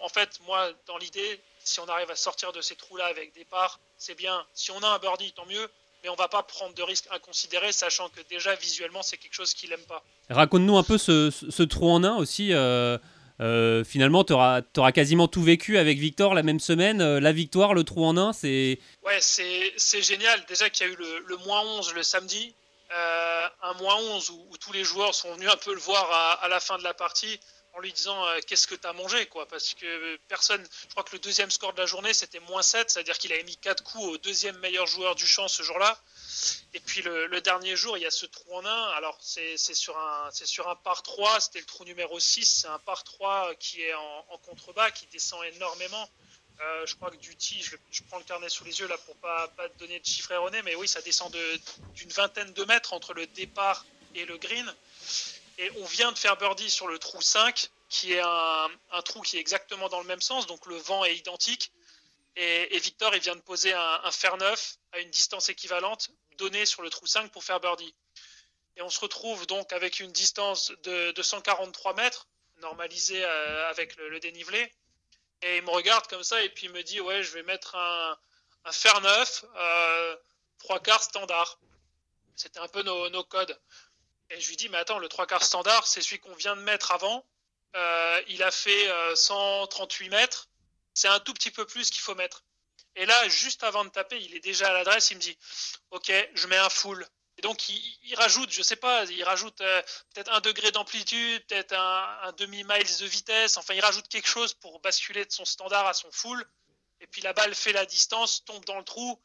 en fait, moi, dans l'idée, si on arrive à sortir de ces trous-là avec des parts, c'est bien. Si on a un birdie, tant mieux. Mais on va pas prendre de risques inconsidérés, sachant que déjà visuellement, c'est quelque chose qu'il aime pas. Raconte-nous un peu ce, trou en un aussi. Euh, euh, finalement, tu auras, quasiment tout vécu avec Victor la même semaine. Euh, la victoire, le trou en un, c'est. Ouais, c'est génial. Déjà qu'il y a eu le, moins 11 le samedi. un moins 11 où, tous les joueurs sont venus un peu le voir à la fin de la partie lui disant euh, qu'est-ce que tu as mangé quoi? Parce que personne je crois que le deuxième score de la journée c'était moins 7 c'est-à-dire qu'il avait mis 4 coups au deuxième meilleur joueur du champ ce jour-là. Et puis le, dernier jour il y a ce trou en un. Alors c'est sur un c'est sur un par 3 c'était le trou numéro 6 c'est un par 3 qui est en, contrebas qui descend énormément. Euh, je crois que du tee, je, prends le carnet sous les yeux là pour pas pas donner de chiffres erronés mais oui ça descend d'une vingtaine de mètres entre le départ et le green et on vient de faire birdie sur le trou 5, qui est un, trou qui est exactement dans le même sens, donc le vent est identique. Et, Victor, il vient de poser un, fer neuf à une distance équivalente donnée sur le trou 5 pour faire birdie. Et on se retrouve donc avec une distance de, 143 mètres, normalisée euh, avec le, dénivelé. Et il me regarde comme ça et puis il me dit Ouais, je vais mettre un, fer neuf, euh, trois quarts standard. C'était un peu nos codes. Et je lui dis, mais attends, le trois quarts standard, c'est celui qu'on vient de mettre avant. Euh, il a fait 138 euh, mètres. C'est un tout petit peu plus qu'il faut mettre. Et là, juste avant de taper, il est déjà à l'adresse. Il me dit, OK, je mets un full. Et donc, il, rajoute, je sais pas, il rajoute euh, peut-être un degré d'amplitude, peut-être un, demi-miles de vitesse. Enfin, il rajoute quelque chose pour basculer de son standard à son full. Et puis la balle fait la distance, tombe dans le trou.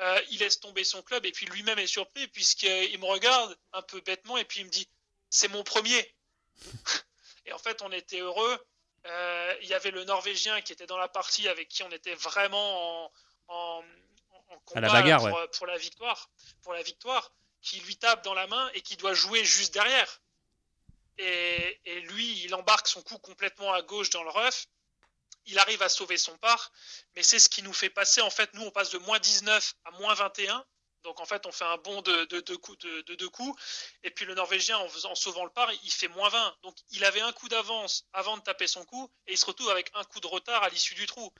Euh, il laisse tomber son club et puis lui-même est surpris puisqu'il me regarde un peu bêtement et puis il me dit c'est mon premier. *laughs* et en fait on était heureux. Euh, il y avait le Norvégien qui était dans la partie avec qui on était vraiment en, combat pour, la victoire, pour la victoire, qui lui tape dans la main et qui doit jouer juste derrière. Et, et lui, il embarque son coup complètement à gauche dans le rough il arrive à sauver son part, mais c'est ce qui nous fait passer. En fait, nous, on passe de moins 19 à moins 21. Donc en fait, on fait un bond de, deux coups. Et puis le Norvégien, en, sauvant le par, il fait moins 20. Donc il avait un coup d'avance avant de taper son coup, et il se retrouve avec un coup de retard à l'issue du trou.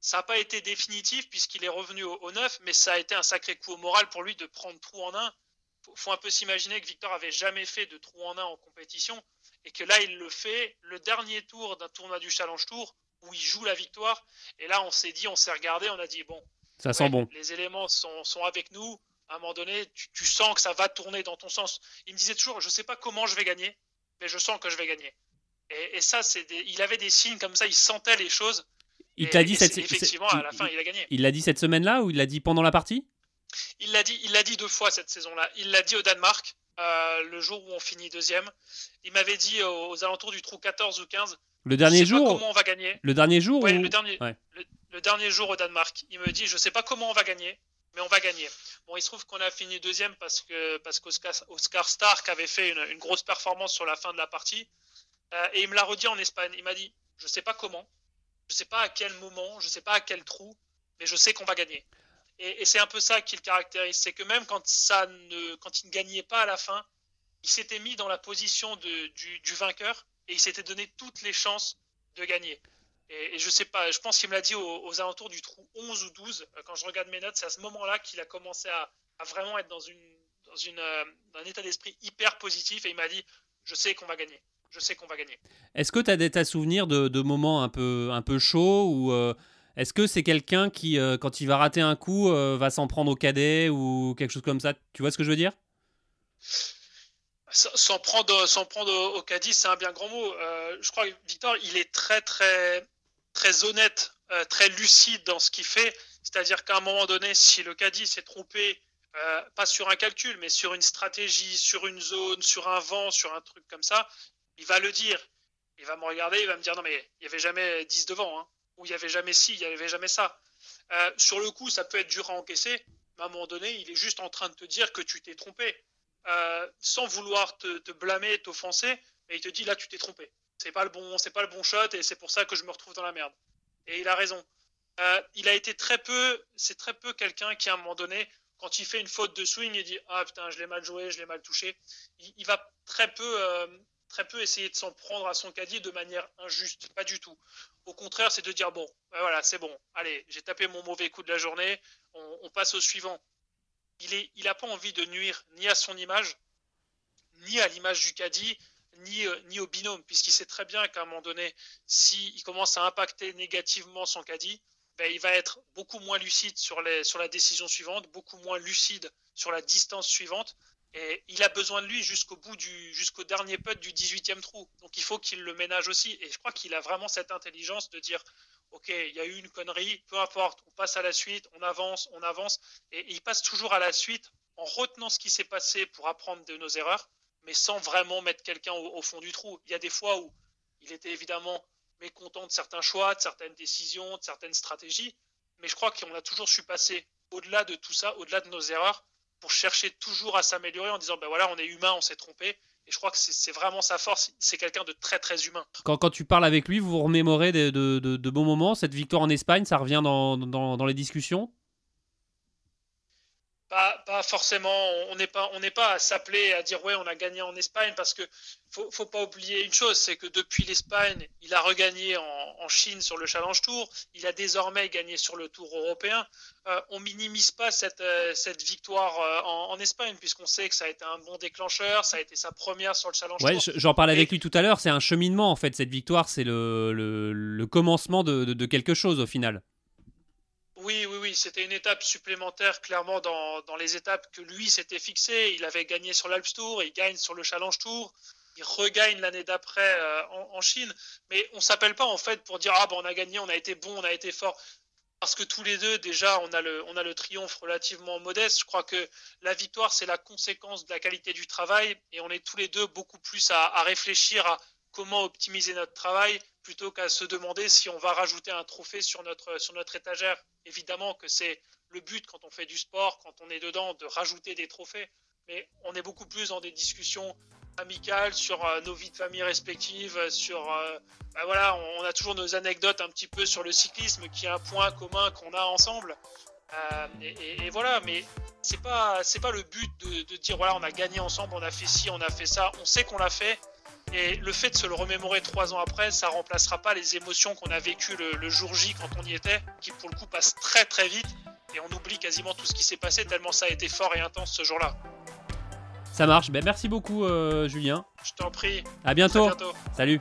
Ça n'a pas été définitif puisqu'il est revenu au, au, 9, mais ça a été un sacré coup au moral pour lui de prendre trou en un. Faut, faut un peu s'imaginer que Victor avait jamais fait de trou en un en compétition et que là il le fait le dernier tour d'un tournoi du Challenge Tour où il joue la victoire. Et là, on s'est dit, on s'est regardé, on a dit, bon, ça sent bon. Les éléments sont, sont, avec nous. À un moment donné, tu, sens que ça va tourner dans ton sens. Il me disait toujours, je sais pas comment je vais gagner, mais je sens que je vais gagner. Et, ça, c'est il avait des signes comme ça, il sentait les choses. Il t'a dit cette effectivement à la fin, il a gagné. Il l'a dit cette semaine-là ou il l'a dit pendant la partie? Il l'a dit, il l'a dit deux fois cette saison-là. Il l'a dit au Danemark. Euh, le jour où on finit deuxième. Il m'avait dit aux, alentours du trou 14 ou 15. Le dernier jour Comment on va gagner Le dernier jour le, dernier, le, dernier jour au Danemark. Il me dit Je sais pas comment on va gagner, mais on va gagner. Bon, il se trouve qu'on a fini deuxième parce que parce qu'Oscar Stark avait fait une, grosse performance sur la fin de la partie. Euh, et il me l'a redit en Espagne. Il m'a dit Je sais pas comment, je sais pas à quel moment, je sais pas à quel trou, mais je sais qu'on va gagner. Et, c'est un peu ça qui le caractérise, c'est que même quand, ça ne, quand il ne gagnait pas à la fin, il s'était mis dans la position de, du, vainqueur et il s'était donné toutes les chances de gagner. Et, je sais pas, je pense qu'il me l'a dit aux, alentours du trou 11 ou 12. Euh, quand je regarde mes notes, c'est à ce moment-là qu'il a commencé à, vraiment être dans, une, dans euh, un état d'esprit hyper positif et il m'a dit Je sais qu'on va gagner. Je sais qu'on va gagner. Est-ce que tu as des tas souvenirs de, moments un peu, chauds ou euh, est-ce que c'est quelqu'un qui, euh, quand il va rater un coup, euh, va s'en prendre au cadet ou quelque chose comme ça? Tu vois ce que je veux dire? S'en prendre, s'en prendre au, caddie, c'est un bien grand mot. Euh, je crois que Victor, il est très, très, très honnête, très lucide dans ce qu'il fait. C'est-à-dire qu'à un moment donné, si le caddie s'est trompé euh, pas sur un calcul, mais sur une stratégie, sur une zone, sur un vent, sur un truc comme ça, il va le dire. Il va me regarder, il va me dire non mais il n'y avait jamais 10 devant, hein, ou il n'y avait jamais ci, il n'y avait jamais ça. Euh, sur le coup, ça peut être dur à encaisser, mais à un moment donné, il est juste en train de te dire que tu t'es trompé. Euh, sans vouloir te, te blâmer, t'offenser, mais il te dit là tu t'es trompé. C'est pas le bon, c'est pas le bon shot et c'est pour ça que je me retrouve dans la merde. Et il a raison. Euh, il a été très peu, c'est très peu quelqu'un qui à un moment donné, quand il fait une faute de swing, il dit ah putain je l'ai mal joué, je l'ai mal touché. Il, va très peu, euh, très peu essayer de s'en prendre à son caddie de manière injuste, pas du tout. Au contraire, c'est de dire bon, ben voilà, c'est bon, allez, j'ai tapé mon mauvais coup de la journée, on, on passe au suivant il n'a pas envie de nuire ni à son image, ni à l'image du caddie, ni, euh, au binôme, puisqu'il sait très bien qu'à un moment donné, s'il commence à impacter négativement son caddie, ben, il va être beaucoup moins lucide sur, la décision suivante, beaucoup moins lucide sur la distance suivante, et il a besoin de lui jusqu'au bout jusqu'au dernier putt du 18e trou. Donc il faut qu'il le ménage aussi. Et je crois qu'il a vraiment cette intelligence de dire ok, il y a eu une connerie, peu importe, on passe à la suite, on avance, on avance, et, il passe toujours à la suite en retenant ce qui s'est passé pour apprendre de nos erreurs, mais sans vraiment mettre quelqu'un au, fond du trou. Il y a des fois où il était évidemment mécontent de certains choix, de certaines décisions, de certaines stratégies, mais je crois qu'on a toujours su passer au-delà de tout ça, au-delà de nos erreurs, pour chercher toujours à s'améliorer en disant ben voilà, on est humain, on s'est trompé, et je crois que c'est vraiment sa force. C'est quelqu'un de très très humain. Quand, tu parles avec lui, vous vous remémorez de, bons moments. Cette victoire en Espagne, ça revient dans les discussions? Pas, pas, forcément, on n'est pas, on n'est pas à s'appeler à dire ouais, on a gagné en Espagne parce que faut, faut pas oublier une chose, c'est que depuis l'Espagne, il a regagné en, en, Chine sur le Challenge Tour, il a désormais gagné sur le Tour européen. Euh, on minimise pas cette, euh, cette victoire euh, en, en, Espagne puisqu'on sait que ça a été un bon déclencheur, ça a été sa première sur le Challenge ouais, Tour. J'en parlais avec lui tout à l'heure, c'est un cheminement en fait. Cette victoire, c'est le, le, le, commencement de, de, de quelque chose au final. Oui, oui, oui, c'était une étape supplémentaire clairement dans, dans les étapes que lui s'était fixé. Il avait gagné sur l'Alps Tour, il gagne sur le Challenge Tour, il regagne l'année d'après euh, en, Chine. Mais on s'appelle pas en fait pour dire ah ben on a gagné, on a été bon, on a été fort. Parce que tous les deux, déjà, on a le, on a le triomphe relativement modeste. Je crois que la victoire, c'est la conséquence de la qualité du travail. Et on est tous les deux beaucoup plus à, à réfléchir à comment optimiser notre travail plutôt qu'à se demander si on va rajouter un trophée sur notre, sur notre étagère. Évidemment que c'est le but quand on fait du sport, quand on est dedans, de rajouter des trophées, mais on est beaucoup plus dans des discussions amicales sur euh, nos vies de famille respectives, sur euh, ben voilà, on, a toujours nos anecdotes un petit peu sur le cyclisme qui est un point commun qu'on a ensemble. Euh, et, voilà, mais c'est pas pas le but de, de dire voilà on a gagné ensemble, on a fait ci, on a fait ça. On sait qu'on l'a fait, et le fait de se le remémorer trois ans après, ça remplacera pas les émotions qu'on a vécues le, le, jour J quand on y était, qui pour le coup passent très très vite, et on oublie quasiment tout ce qui s'est passé tellement ça a été fort et intense ce jour-là. Ça marche. Ben, merci beaucoup, euh, Julien. Je t'en prie. À bientôt. À bientôt. Salut.